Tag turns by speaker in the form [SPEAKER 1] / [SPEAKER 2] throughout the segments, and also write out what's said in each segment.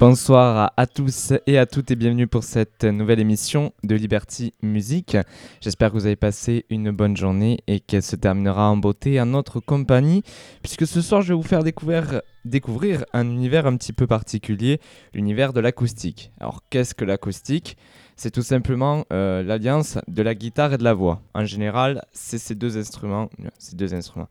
[SPEAKER 1] Bonsoir à tous et à toutes et bienvenue pour cette nouvelle émission de Liberty Music. J'espère que vous avez passé une bonne journée et qu'elle se terminera en beauté en notre compagnie puisque ce soir je vais vous faire découvrir, un univers un petit peu particulier, l'univers de l'acoustique. Alors qu'est-ce que l'acoustique? C'est tout simplement euh, l'alliance de la guitare et de la voix. En général, c'est ces deux instruments, ces deux instruments,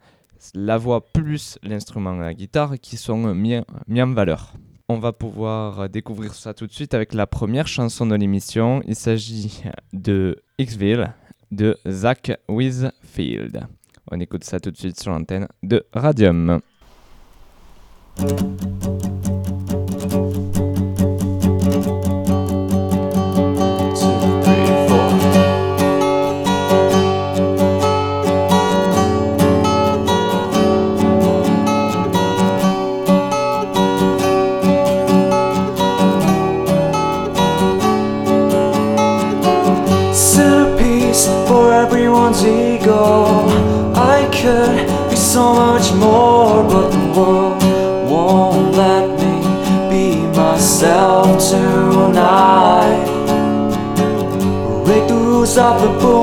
[SPEAKER 1] la voix plus l'instrument la guitare qui sont mis, mis en valeur. On va pouvoir découvrir ça tout de suite avec la première chanson de l'émission. Il s'agit de Xville de Zach Wizfield. On écoute ça tout de suite sur l'antenne de Radium.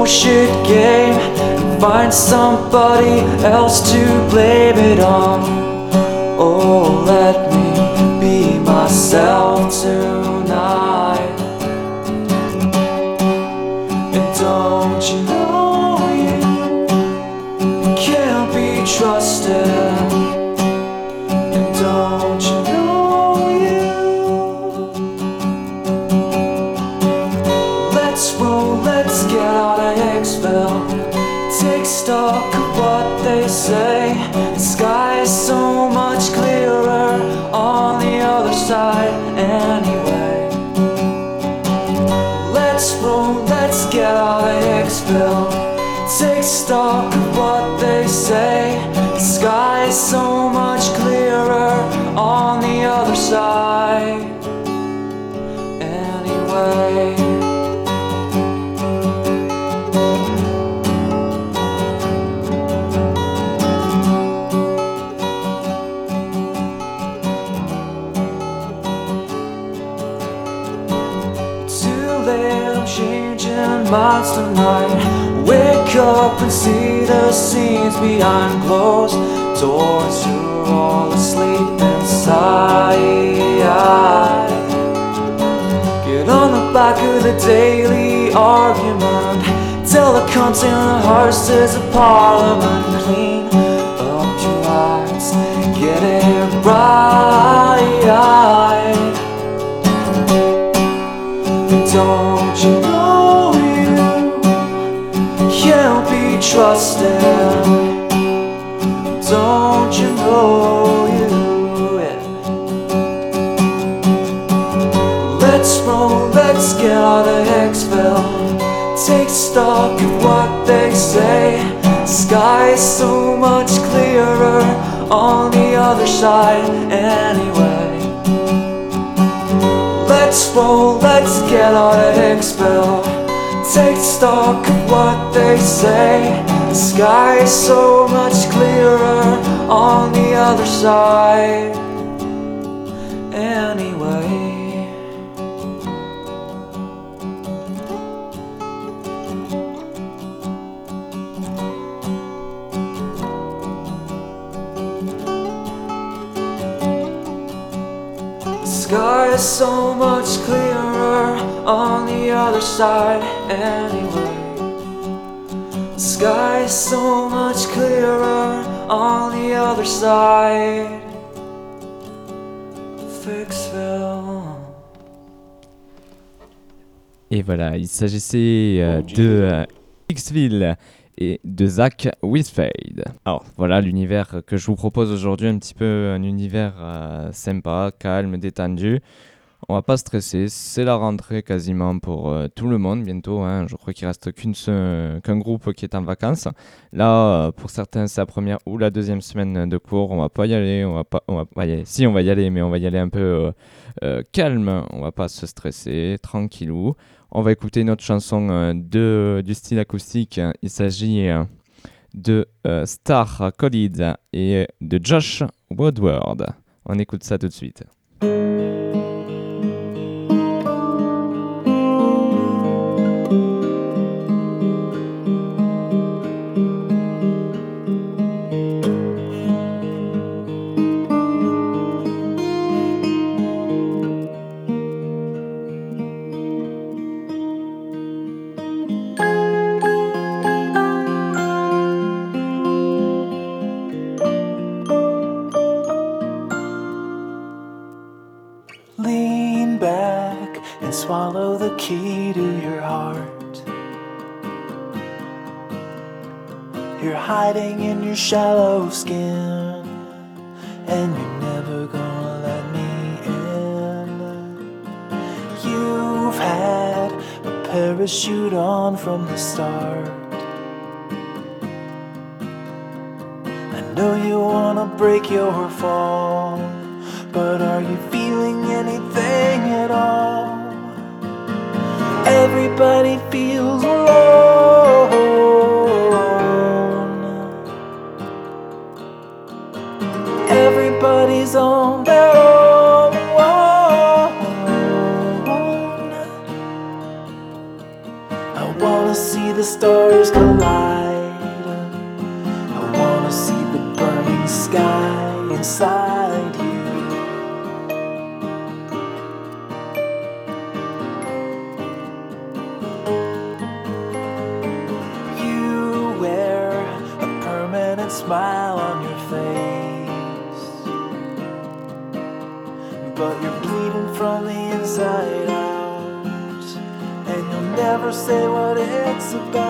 [SPEAKER 2] Bullshit game And find somebody else to blame it on. Oh, let me be myself tonight Stock of what they say. The sky is so much clearer on the other side, anyway. Let's roll, let's get out of Hicksville. Take stock of what they say. The sky is so scenes behind closed doors. You're all asleep inside. Get on the back of the daily argument. Tell the cunts in the horses of parliament. Clean up your eyes. Get it right. Don't be trusted? Don't you know you? Let's roll, let's get out of Hicksville. Take stock of what they say. Sky's so much clearer on the other side, anyway. Let's roll, let's get out of Hicksville. Take stock of what they say. Sky so much clearer on the other side. Anyway. The sky is so much clearer on the other side anyway. The sky is so much clearer on the other side. of Hicksville.
[SPEAKER 1] Et voilà, il s'agissait euh, de euh, Xville et de Zach Wizfade. Alors voilà l'univers que je vous propose aujourd'hui, un petit peu un univers euh, sympa, calme, détendu. On va pas stresser, c'est la rentrée quasiment pour euh, tout le monde bientôt. hein. Je crois qu'il reste qu'un groupe qui est en vacances. Là, euh, pour certains, c'est la première ou la deuxième semaine de cours. On va pas y aller, on va pas, y aller. Si, on va y aller, mais on va y aller un peu euh, calme. On va pas se stresser, tranquillou. On va écouter une autre chanson de, du style acoustique. Il s'agit de Star Khalid et de Josh Woodward. On écoute ça tout de suite.
[SPEAKER 3] You're hiding in your shallow skin, and you're never gonna let me in. You've had a parachute on from the start. I know you wanna break your fall, but are you feeling anything at all? Everybody feels alone. Stars collide. I wanna see the burning sky inside you. You wear a permanent smile on your face, but you're bleeding from the inside out, and you'll never say what it's about.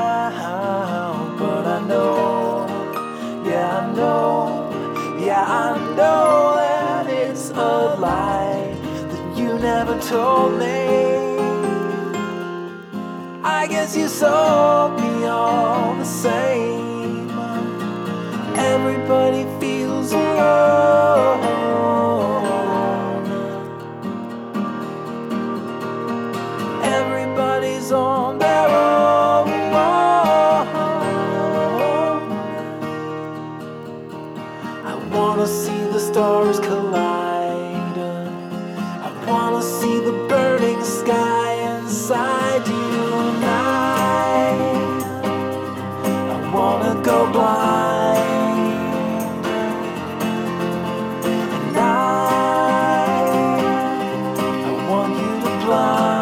[SPEAKER 3] It's lie that you never told me. I guess you sold me all the same. Everybody feels alone. Everybody's on their own. I wanna see the stars collide. See the burning sky inside you and I. I wanna go blind. And I, I want you to blind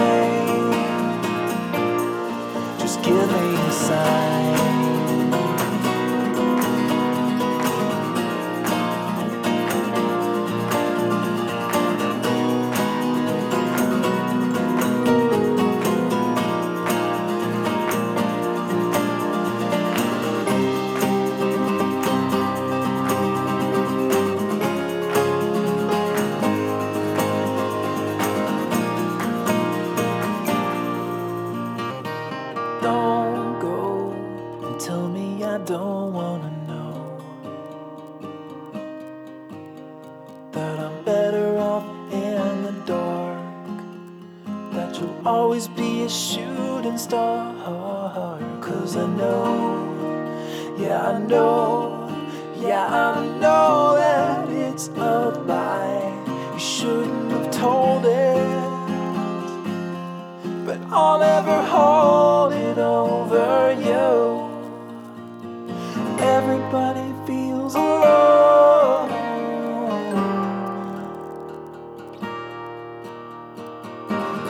[SPEAKER 3] me. Just give me a sign. Don't go and tell me I don't wanna know that I'm better off in the dark. That you'll always be a shooting star. Cause I know, yeah, I know, yeah, I know that it's a lie. You shouldn't have told it but I'll never hold Everybody feels alone.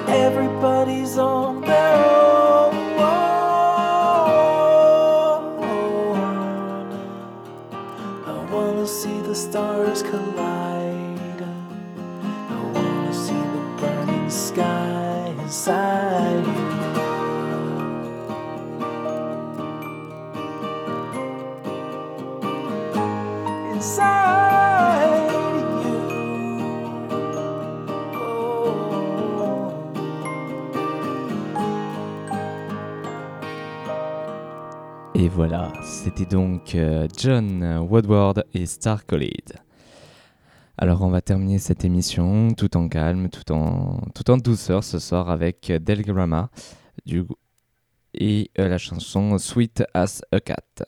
[SPEAKER 3] Everybody's on their own. I wanna see the stars collide. I wanna see the burning sky inside
[SPEAKER 1] voilà, c'était donc euh, John Woodward et Star Khalid. Alors on va terminer cette émission tout en calme, tout en, tout en douceur ce soir avec Delgrama du, et euh, la chanson Sweet as a Cat.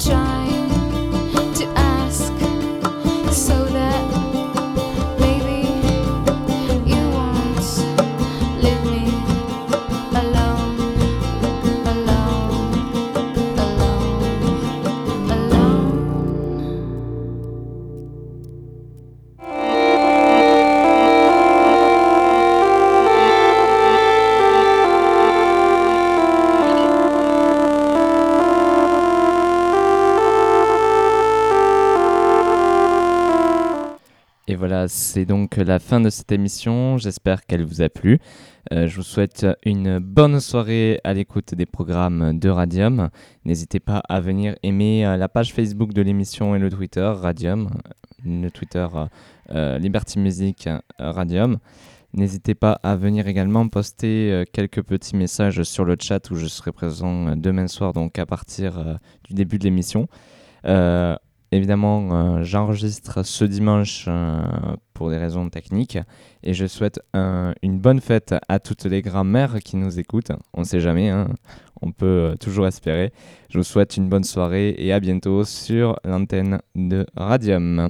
[SPEAKER 4] sunshine.
[SPEAKER 1] Voilà, c'est donc la fin de cette émission. J'espère qu'elle vous a plu. Euh, je vous souhaite une bonne soirée à l'écoute des programmes de Radium. N'hésitez pas à venir aimer euh, la page Facebook de l'émission et le Twitter Radium, le Twitter euh, Liberty Music Radium. N'hésitez pas à venir également poster quelques petits messages sur le chat où je serai présent demain soir, donc à partir du début de l'émission. Évidemment, euh, j'enregistre ce dimanche euh, pour des raisons techniques et je souhaite une bonne fête à toutes les grand-mères qui nous écoutent. On ne sait jamais, hein. on peut euh, toujours espérer. Je vous souhaite une bonne soirée et à bientôt sur l'antenne de Radium.